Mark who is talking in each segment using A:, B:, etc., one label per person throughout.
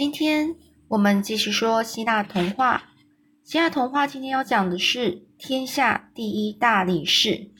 A: 今天我们继续说希腊童话。希腊童话今天要讲的是天下第一大力士。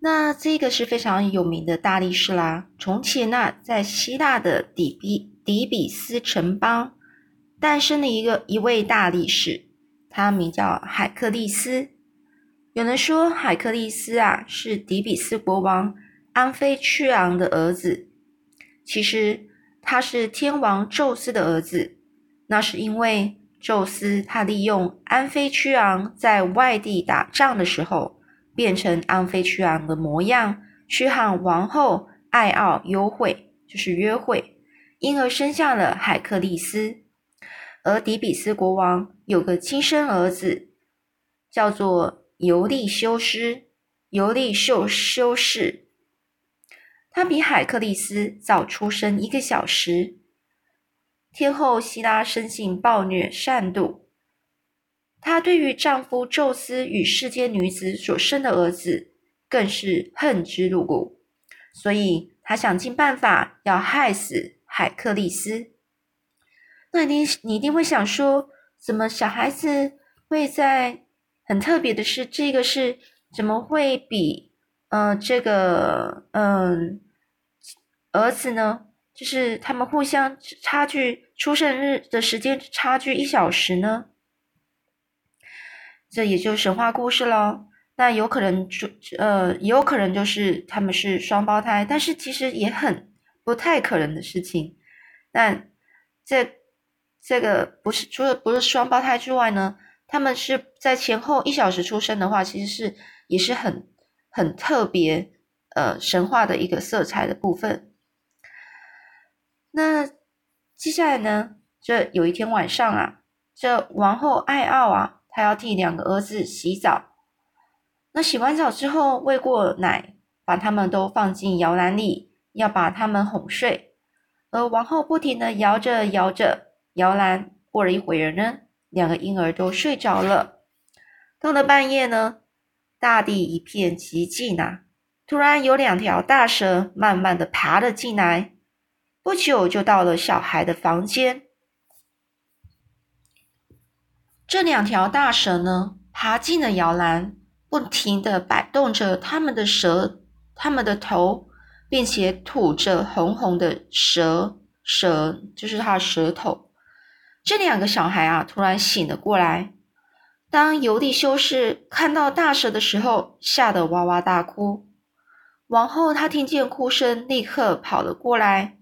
A: 那这个是非常有名的大力士啦。从前呢，在希腊的底比底比斯城邦诞生了一个一位大力士，他名叫海克力斯。有人说海克力斯啊是底比斯国王安菲屈昂的儿子，其实。他是天王宙斯的儿子，那是因为宙斯他利用安菲屈昂在外地打仗的时候，变成安菲屈昂的模样，去和王后爱奥幽会，就是约会，因而生下了海克利斯。而底比斯国王有个亲生儿子，叫做尤利修斯，尤利修修士。他比海克力斯早出生一个小时。天后希拉生性暴虐善妒，她对于丈夫宙斯与世间女子所生的儿子更是恨之入骨，所以她想尽办法要害死海克力斯。那你你一定会想说，怎么小孩子会在很特别的是，这个是怎么会比？嗯，这个嗯，儿子呢，就是他们互相差距出生日的时间差距一小时呢，这也就神话故事喽。那有可能就呃，也有可能就是他们是双胞胎，但是其实也很不太可能的事情。但这这个不是除了不是双胞胎之外呢，他们是在前后一小时出生的话，其实是也是很。很特别，呃，神话的一个色彩的部分。那接下来呢？这有一天晚上啊，这王后爱奥啊，她要替两个儿子洗澡。那洗完澡之后，喂过奶，把他们都放进摇篮里，要把他们哄睡。而王后不停的摇着摇着摇篮，过了一会儿呢，两个婴儿都睡着了。到了半夜呢。大地一片寂静呐，突然有两条大蛇慢慢的爬了进来，不久就到了小孩的房间。这两条大蛇呢，爬进了摇篮，不停的摆动着它们的舌、它们的头，并且吐着红红的舌舌，就是它的舌头。这两个小孩啊，突然醒了过来。当尤利修士看到大蛇的时候，吓得哇哇大哭。王后她听见哭声，立刻跑了过来。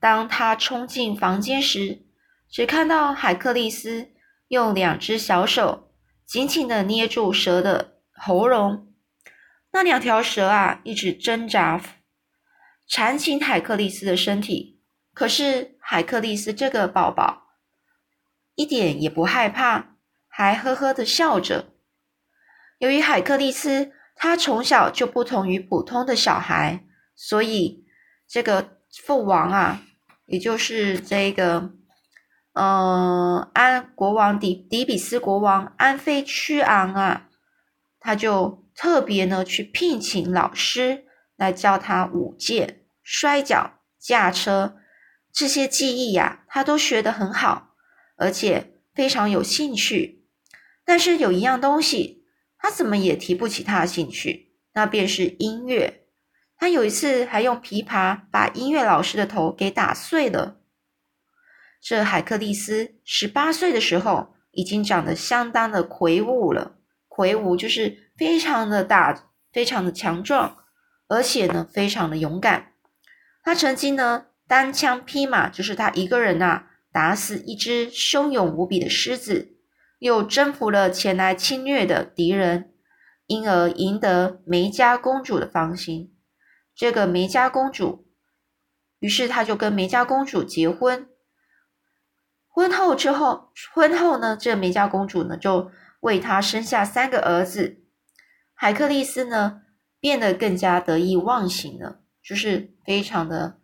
A: 当他冲进房间时，只看到海克利斯用两只小手紧紧的捏住蛇的喉咙。那两条蛇啊，一直挣扎，缠紧海克利斯的身体。可是海克利斯这个宝宝一点也不害怕。还呵呵的笑着。由于海克利斯他从小就不同于普通的小孩，所以这个父王啊，也就是这个，呃，安国王迪迪比斯国王安菲屈昂啊，他就特别呢去聘请老师来教他舞剑、摔跤、驾车这些技艺呀，他都学得很好，而且非常有兴趣。但是有一样东西，他怎么也提不起他的兴趣，那便是音乐。他有一次还用琵琶把音乐老师的头给打碎了。这海克力斯十八岁的时候，已经长得相当的魁梧了。魁梧就是非常的大，非常的强壮，而且呢，非常的勇敢。他曾经呢，单枪匹马，就是他一个人呐，打死一只凶勇无比的狮子。又征服了前来侵略的敌人，因而赢得梅家公主的芳心。这个梅家公主，于是他就跟梅家公主结婚。婚后之后，婚后呢，这梅家公主呢就为他生下三个儿子。海克力斯呢变得更加得意忘形了，就是非常的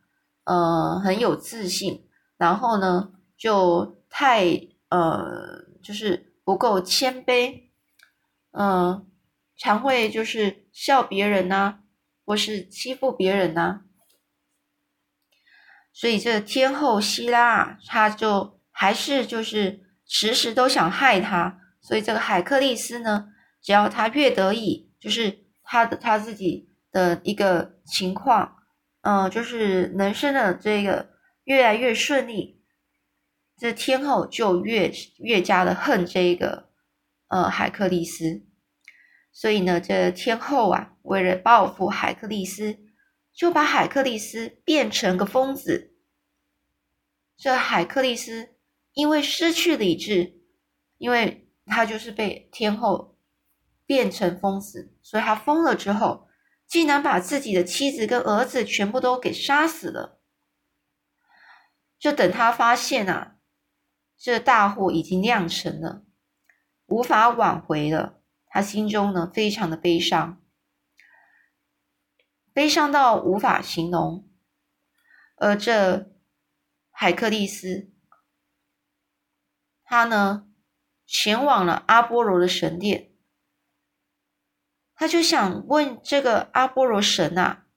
A: 呃很有自信，然后呢就太呃就是。不够谦卑，嗯，常会就是笑别人呐，或是欺负别人呐。所以这天后希拉啊，他就还是就是时时都想害他。所以这个海克利斯呢，只要他越得意，就是他的他自己的一个情况，嗯，就是人生的这个越来越顺利，这天后就越越加的恨这个呃海克利斯。所以呢，这天后啊，为了报复海克利斯，就把海克利斯变成个疯子。这海克利斯因为失去理智，因为。他就是被天后变成疯子，所以他疯了之后，竟然把自己的妻子跟儿子全部都给杀死了。就等他发现啊，这大祸已经酿成了，无法挽回了。他心中呢，非常的悲伤，悲伤到无法形容。而这海克利斯，他呢？前往了阿波罗的神殿，他就想问这个阿波罗神啊，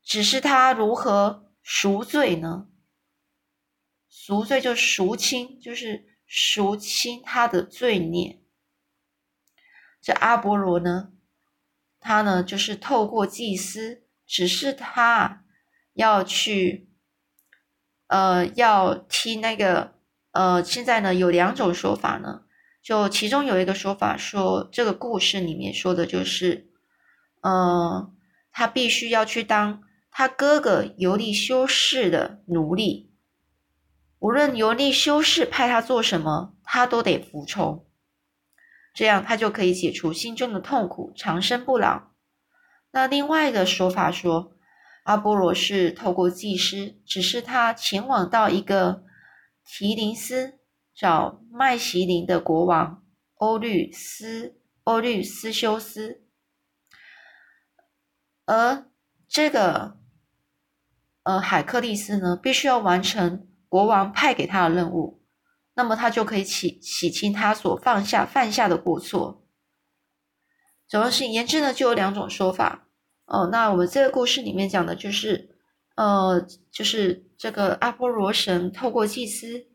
A: 只是他如何赎罪呢？赎罪就赎清，就是赎清他的罪孽。这阿波罗呢，他呢就是透过祭司，只是他要去，呃，要听那个。呃，现在呢有两种说法呢，就其中有一个说法说，这个故事里面说的就是，呃，他必须要去当他哥哥尤利修士的奴隶，无论尤利修士派他做什么，他都得服从，这样他就可以解除心中的痛苦，长生不老。那另外一个说法说，阿波罗是透过祭司，只是他前往到一个。提林斯找麦席林的国王欧律斯欧律斯修斯，而这个呃海克利斯呢，必须要完成国王派给他的任务，那么他就可以洗洗清他所放下犯下的过错。总而言之呢，就有两种说法哦。那我们这个故事里面讲的就是。呃，就是这个阿波罗神透过祭司，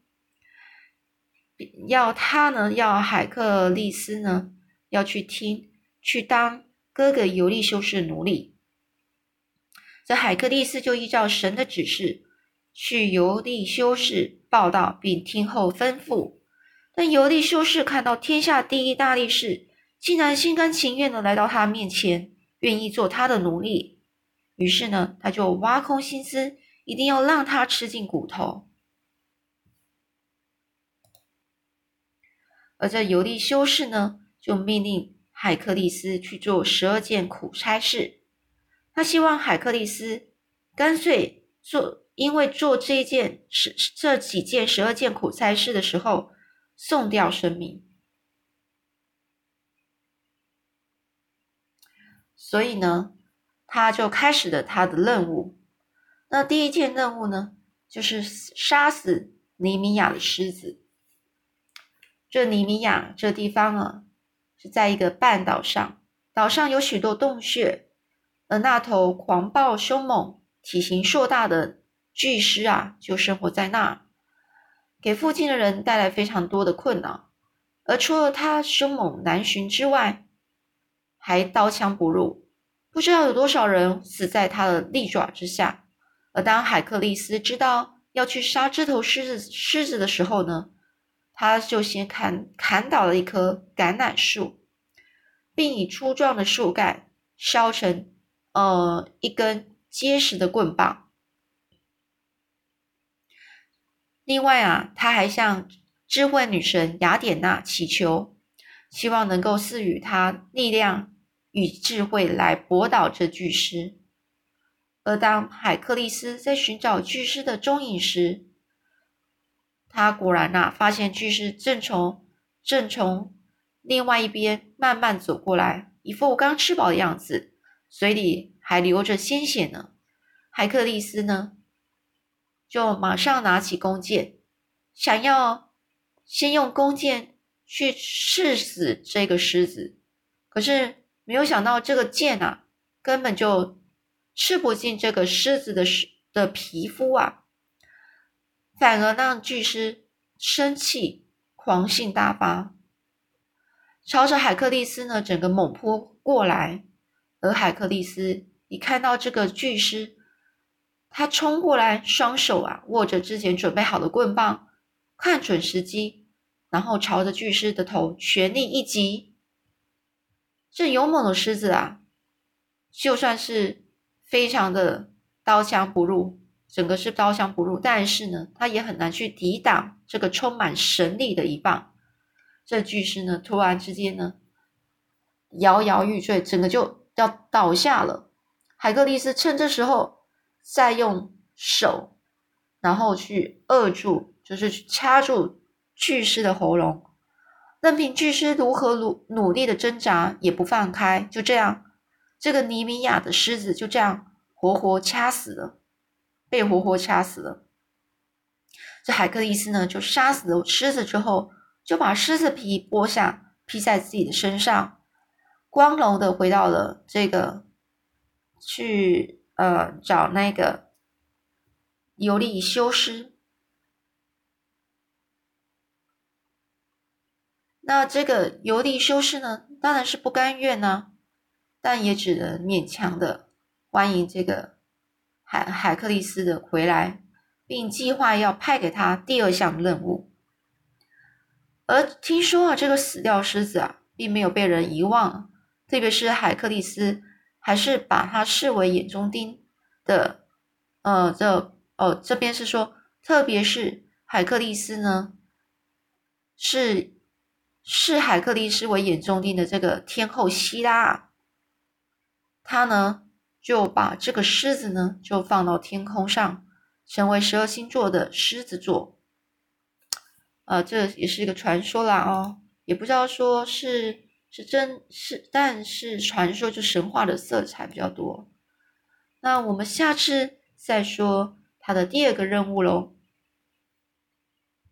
A: 要他呢，要海克利斯呢，要去听，去当哥哥尤利修士奴隶。这海克利斯就依照神的指示，去尤利修士报道，并听候吩咐。但尤利修士看到天下第一大力士，竟然心甘情愿的来到他面前，愿意做他的奴隶。于是呢，他就挖空心思，一定要让他吃尽骨头。而这尤利修士呢，就命令海克利斯去做十二件苦差事。他希望海克利斯干脆做，因为做这件十这几件十二件苦差事的时候，送掉生命。所以呢。他就开始了他的任务。那第一件任务呢，就是杀死尼米亚的狮子。这尼米亚这地方啊，是在一个半岛上，岛上有许多洞穴，而那头狂暴凶猛、体型硕大的巨狮啊，就生活在那儿，给附近的人带来非常多的困扰。而除了它凶猛难寻之外，还刀枪不入。不知道有多少人死在它的利爪之下。而当海克利斯知道要去杀这头狮子狮子的时候呢，他就先砍砍倒了一棵橄榄树，并以粗壮的树干削成呃一根结实的棍棒。另外啊，他还向智慧女神雅典娜祈求，希望能够赐予他力量。与智慧来驳倒这巨狮。而当海克利斯在寻找巨狮的踪影时，他果然呐，发现巨狮正从正从另外一边慢慢走过来，一副刚吃饱的样子，嘴里还流着鲜血呢。海克利斯呢，就马上拿起弓箭，想要先用弓箭去刺死这个狮子，可是。没有想到这个箭啊，根本就刺不进这个狮子的的皮肤啊，反而让巨狮生气，狂性大发，朝着海克力斯呢整个猛扑过来。而海克力斯一看到这个巨狮，他冲过来，双手啊握着之前准备好的棍棒，看准时机，然后朝着巨狮的头全力一击。这勇猛的狮子啊，就算是非常的刀枪不入，整个是刀枪不入，但是呢，他也很难去抵挡这个充满神力的一棒。这巨狮呢，突然之间呢，摇摇欲坠，整个就。要倒下了，海克力斯趁这时候再用手，然后去扼住，就是掐住巨狮的喉咙，任凭巨狮如何努努力的挣扎也不放开。就这样，这个尼米亚的狮子就这样活活掐死了，被活活掐死了。这海克力斯呢，就杀死了狮子之后，就把狮子皮剥下，披在自己的身上。光荣的回到了这个，去呃找那个尤利修斯。那这个尤利修斯呢，当然是不甘愿呢，但也只能勉强的欢迎这个海海克力斯的回来，并计划要派给他第二项任务。而听说啊，这个死掉狮子啊，并没有被人遗忘。特别是海克力斯，还是把它视为眼中钉的，呃，这哦这边是说，特别是海克力斯呢，是视海克力斯为眼中钉的这个天后希拉，他呢就把这个狮子呢就放到天空上，成为十二星座的狮子座，呃，这也是一个传说啦哦，也不知道说是。是真是，但是传说就神话的色彩比较多。那我们下次再说他的第二个任务喽。